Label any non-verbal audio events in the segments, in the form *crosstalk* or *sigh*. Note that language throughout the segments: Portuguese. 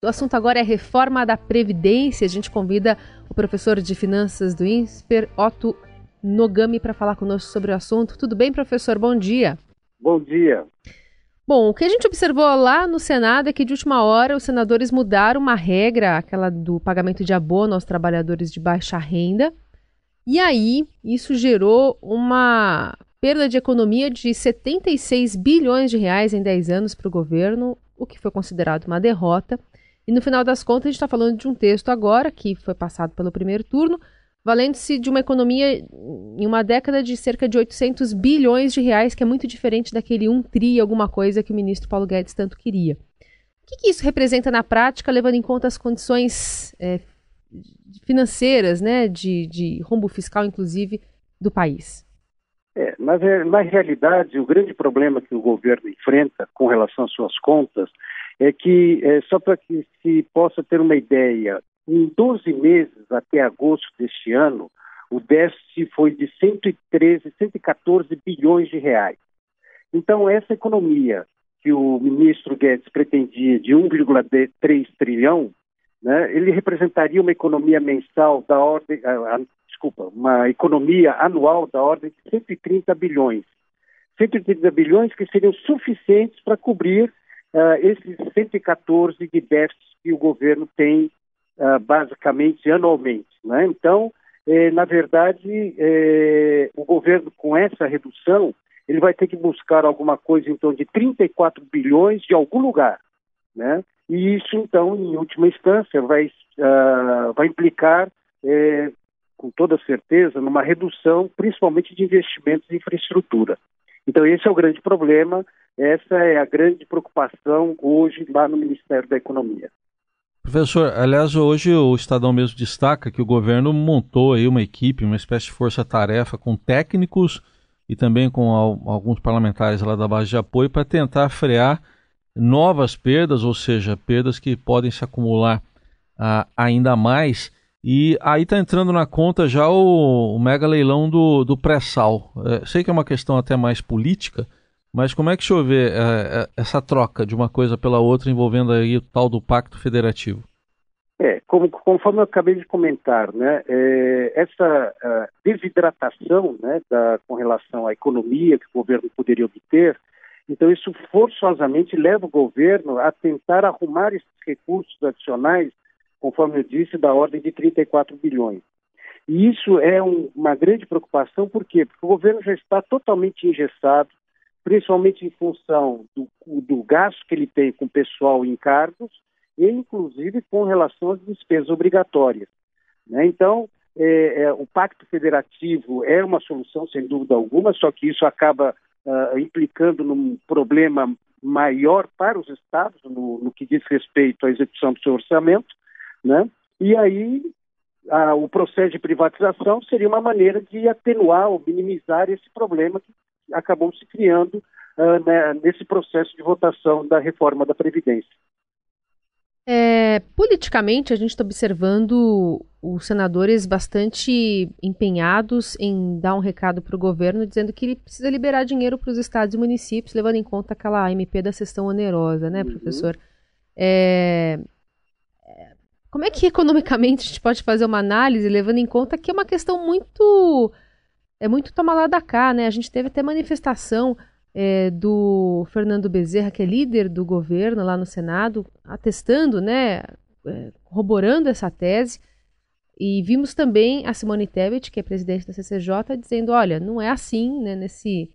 O assunto agora é reforma da Previdência. A gente convida o professor de Finanças do INSPER, Otto Nogami, para falar conosco sobre o assunto. Tudo bem, professor? Bom dia. Bom dia. Bom, o que a gente observou lá no Senado é que, de última hora, os senadores mudaram uma regra, aquela do pagamento de abono aos trabalhadores de baixa renda. E aí, isso gerou uma perda de economia de 76 bilhões de reais em 10 anos para o governo, o que foi considerado uma derrota. E no final das contas, a gente está falando de um texto agora que foi passado pelo primeiro turno, valendo-se de uma economia em uma década de cerca de 800 bilhões de reais, que é muito diferente daquele 1 tri alguma coisa que o ministro Paulo Guedes tanto queria. O que, que isso representa na prática, levando em conta as condições é, financeiras, né, de, de rombo fiscal, inclusive, do país? É, mas na realidade, o grande problema que o governo enfrenta com relação às suas contas é que, é, só para que se possa ter uma ideia, em 12 meses até agosto deste ano, o déficit foi de 113, 114 bilhões de reais. Então, essa economia que o ministro Guedes pretendia de 1,3 trilhão, né, ele representaria uma economia mensal da ordem, ah, ah, desculpa, uma economia anual da ordem de 130 bilhões. 130 bilhões que seriam suficientes para cobrir uh, esses 114 de déficit que o governo tem uh, basicamente anualmente. Né? Então, eh, na verdade, eh, o governo com essa redução, ele vai ter que buscar alguma coisa em torno de 34 bilhões de algum lugar. Né? E isso, então, em última instância, vai, uh, vai implicar, eh, com toda certeza, numa redução, principalmente de investimentos em infraestrutura. Então, esse é o grande problema, essa é a grande preocupação hoje lá no Ministério da Economia. Professor, aliás, hoje o Estadão mesmo destaca que o governo montou aí uma equipe, uma espécie de força-tarefa com técnicos e também com alguns parlamentares lá da base de apoio para tentar frear novas perdas, ou seja, perdas que podem se acumular ah, ainda mais. E aí está entrando na conta já o, o mega leilão do, do pré-sal. É, sei que é uma questão até mais política, mas como é que senhor vê é, é, essa troca de uma coisa pela outra envolvendo aí o tal do Pacto Federativo? É, como, conforme eu acabei de comentar, né, é, essa desidratação né, da, com relação à economia que o governo poderia obter, então isso forçosamente leva o governo a tentar arrumar esses recursos adicionais conforme eu disse, da ordem de 34 bilhões. E isso é um, uma grande preocupação, por quê? Porque o governo já está totalmente engessado, principalmente em função do, do gasto que ele tem com pessoal em cargos e, inclusive, com relação às despesas obrigatórias. Né? Então, é, é, o Pacto Federativo é uma solução, sem dúvida alguma, só que isso acaba uh, implicando num problema maior para os estados, no, no que diz respeito à execução do seu orçamento, né? E aí a, o processo de privatização seria uma maneira de atenuar ou minimizar esse problema que acabou se criando uh, né, nesse processo de votação da reforma da Previdência. É, politicamente, a gente está observando os senadores bastante empenhados em dar um recado para o governo, dizendo que ele precisa liberar dinheiro para os estados e municípios, levando em conta aquela MP da sessão onerosa, né, uhum. professor? É, como é que economicamente a gente pode fazer uma análise levando em conta que é uma questão muito é muito tomar lá da cá, né? A gente teve até manifestação é, do Fernando Bezerra, que é líder do governo lá no Senado, atestando, né, é, corroborando essa tese. E vimos também a Simone Tebet, que é presidente da CCJ, dizendo, olha, não é assim, né, nesse,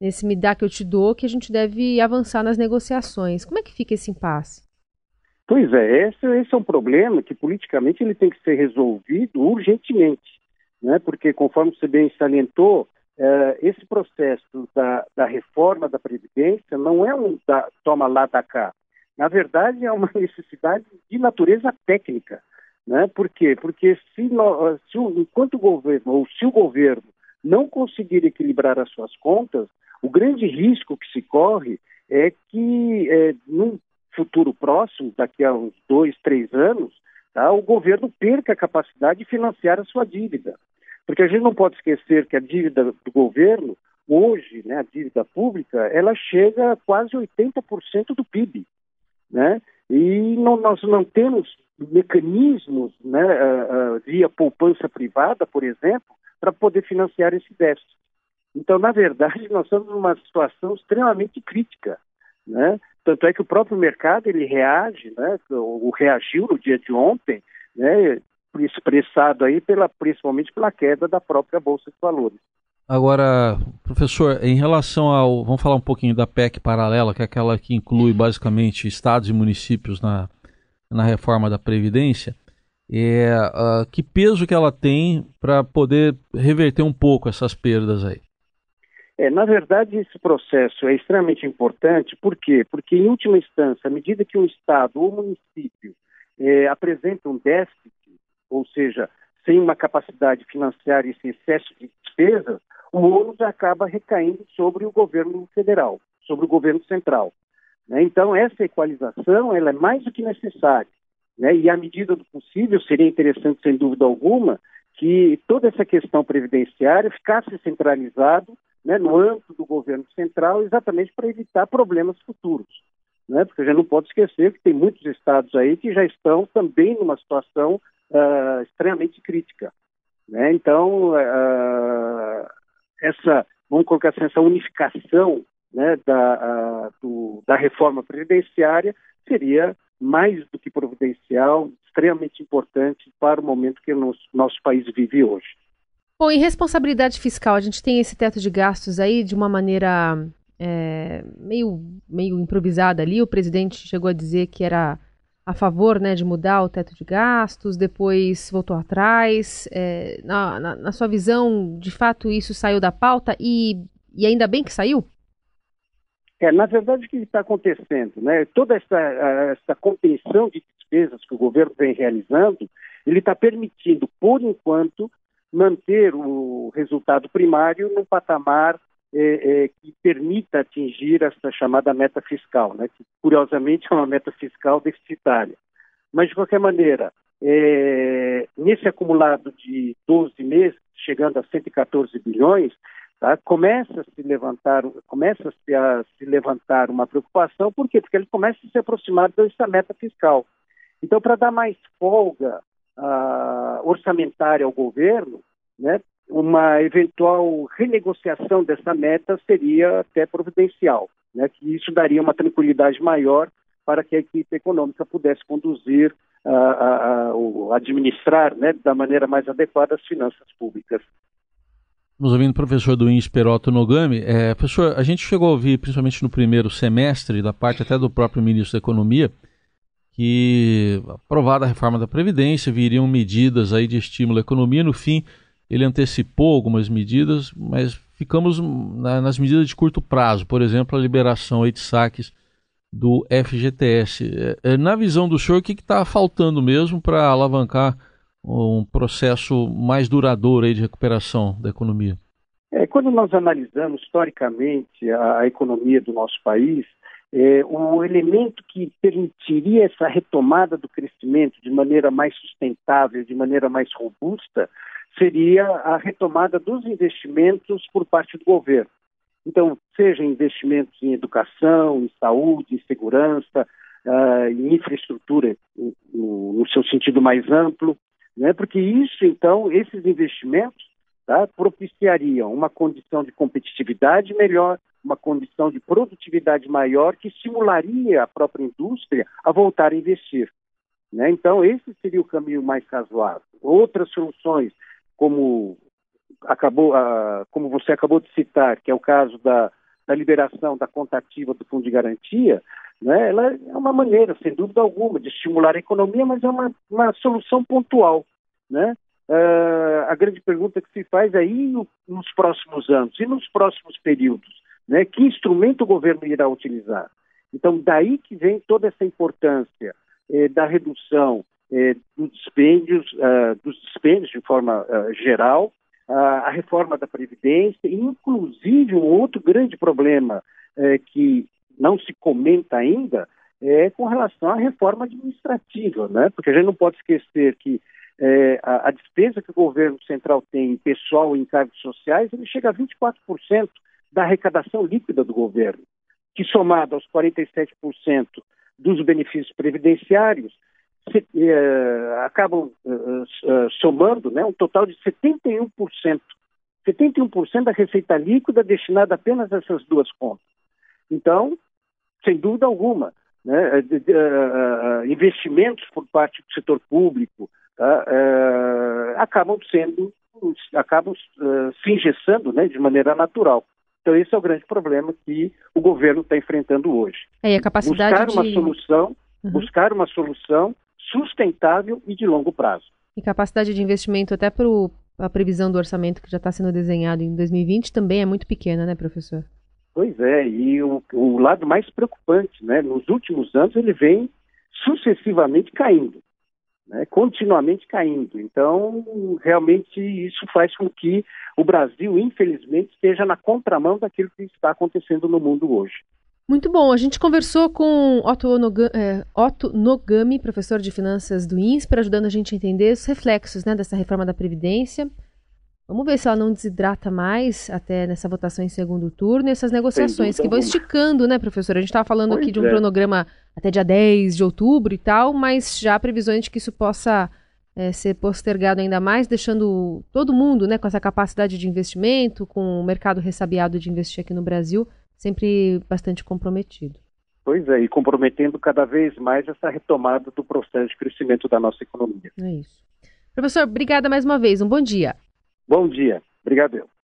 nesse me dá que eu te dou, que a gente deve avançar nas negociações. Como é que fica esse impasse? Pois é, esse, esse, é um problema que politicamente ele tem que ser resolvido urgentemente, né? porque conforme você bem salientou, é, esse processo da, da, reforma da Previdência não é um da, toma lá da cá. Na verdade, é uma *laughs* necessidade de natureza técnica. Né? Por quê? Porque se, se enquanto o governo, ou se o governo não conseguir equilibrar as suas contas, o grande risco que se corre é que, é, num futuro próximo, daqui a uns dois, três anos, tá, o governo perca a capacidade de financiar a sua dívida. Porque a gente não pode esquecer que a dívida do governo, hoje, né, a dívida pública, ela chega a quase 80% do PIB. né? E não, nós não temos mecanismos, né, uh, uh, via poupança privada, por exemplo, para poder financiar esse déficit. Então, na verdade, nós estamos numa situação extremamente crítica, né? Tanto é que o próprio mercado ele reage, né? O reagiu no dia de ontem, né? Expressado aí pela, principalmente pela queda da própria bolsa de valores. Agora, professor, em relação ao. Vamos falar um pouquinho da PEC paralela, que é aquela que inclui basicamente estados e municípios na, na reforma da Previdência. É, uh, que peso que ela tem para poder reverter um pouco essas perdas aí? É, na verdade, esse processo é extremamente importante, por quê? Porque, em última instância, à medida que um Estado ou município é, apresenta um déficit, ou seja, sem uma capacidade financeira e esse excesso de despesas, o ônus acaba recaindo sobre o governo federal, sobre o governo central. Né? Então, essa equalização ela é mais do que necessária. Né? E, à medida do possível, seria interessante, sem dúvida alguma, que toda essa questão previdenciária ficasse centralizado né, no âmbito do governo central, exatamente para evitar problemas futuros. Né? Porque a gente não pode esquecer que tem muitos estados aí que já estão também numa situação uh, extremamente crítica. Né? Então, uh, essa, vamos colocar assim, essa unificação né, da, do, da reforma previdenciária seria mais do que providencial, extremamente importante para o momento que o nosso, nosso país vive hoje. Bom, em responsabilidade fiscal, a gente tem esse teto de gastos aí de uma maneira é, meio, meio improvisada ali. O presidente chegou a dizer que era a favor né, de mudar o teto de gastos, depois voltou atrás. É, na, na, na, sua visão, de fato, isso saiu da pauta e, e ainda bem que saiu? É, na verdade, o que está acontecendo? Né? Toda essa, essa contenção de despesas que o governo vem realizando, ele está permitindo, por enquanto, manter o resultado primário no patamar é, é, que permita atingir essa chamada meta fiscal, né, que curiosamente é uma meta fiscal deficitária. Mas, de qualquer maneira, é, nesse acumulado de 12 meses, chegando a 114 bilhões, tá, começa a se levantar, começa -se a se levantar uma preocupação, por quê? Porque ele começa a se aproximar dessa meta fiscal. Então, para dar mais folga uh, orçamentária ao governo, né, uma eventual renegociação dessa meta seria até providencial, né, que isso daria uma tranquilidade maior para que a equipe econômica pudesse conduzir, uh, uh, uh, administrar né, da maneira mais adequada as finanças públicas. Nos ouvindo professor do INSS Peroto Nogami, é, professor, a gente chegou a ouvir, principalmente no primeiro semestre, da parte até do próprio ministro da Economia, que aprovada a reforma da Previdência, viriam medidas aí de estímulo à economia, no fim ele antecipou algumas medidas, mas ficamos na, nas medidas de curto prazo, por exemplo, a liberação aí de saques do FGTS. É, é, na visão do senhor, o que está faltando mesmo para alavancar um processo mais duradouro aí de recuperação da economia? É, quando nós analisamos historicamente a, a economia do nosso país, é, o elemento que permitiria essa retomada do crescimento de maneira mais sustentável, de maneira mais robusta, seria a retomada dos investimentos por parte do governo. Então, seja investimentos em educação, em saúde, em segurança, uh, em infraestrutura no, no, seu sentido mais amplo, né? porque isso, então, esses investimentos tá, propiciariam uma condição de competitividade melhor, uma condição de produtividade maior que estimularia a própria indústria a voltar a investir. Né? Então, esse seria o caminho mais razoável. Outras soluções, como acabou, uh, como você acabou de citar, que é o caso da, da liberação da conta ativa do Fundo de Garantia, né, ela é uma maneira, sem dúvida alguma, de estimular a economia, mas é uma, uma solução pontual. Né? Uh, a grande pergunta que se faz aí no, nos próximos anos e nos próximos períodos, né, que instrumento o governo irá utilizar? Então, daí que vem toda essa importância eh, da redução eh, dos, dispêndios, uh, dos dispêndios de forma uh, geral, uh, a reforma da Previdência, e inclusive um outro grande problema eh, que não se comenta ainda é com relação à reforma administrativa, né? porque a gente não pode esquecer que eh, a, a, despesa que o governo central tem em pessoal e em cargos sociais, ele chega a 24% da arrecadação líquida do governo, que somado aos 47% dos benefícios previdenciários se, eh, acabam eh, somando né, um total de 71%. 71% da receita líquida destinada apenas a essas duas contas. Então, sem dúvida alguma, né, investimentos por parte do setor público tá, acabam sendo, acabam se engessando né, de maneira natural. Então, esse é o grande problema que o governo está enfrentando hoje. É, a capacidade buscar uma solução, uhum. buscar uma solução sustentável e de longo prazo. E capacidade de investimento até para a previsão do orçamento que já está sendo desenhado em 2020 também é muito pequena, né, professor? Pois é, e o, o lado mais preocupante, né, nos últimos anos ele vem sucessivamente caindo né, continuamente caindo. Então, realmente, isso faz com que o Brasil, infelizmente, esteja na contramão daquilo que está acontecendo no mundo hoje. Muito bom. A gente conversou com Otto, Nogami, é, Otto Nogami professor de finanças do INSPER, ajudando a gente a entender os reflexos né, dessa reforma da Previdência. Vamos ver se ela não desidrata mais até nessa votação em segundo turno e essas negociações que vão esticando, né, professor? A gente estava falando pois aqui de um é. cronograma até dia 10 de outubro e tal, mas já há previsões de que isso possa é, ser postergado ainda mais, deixando todo mundo né, com essa capacidade de investimento, com o mercado ressabiado de investir aqui no Brasil, sempre bastante comprometido. Pois é, e comprometendo cada vez mais essa retomada do processo de crescimento da nossa economia. É isso. Professor, obrigada mais uma vez. Um bom dia. Bom dia. Obrigado.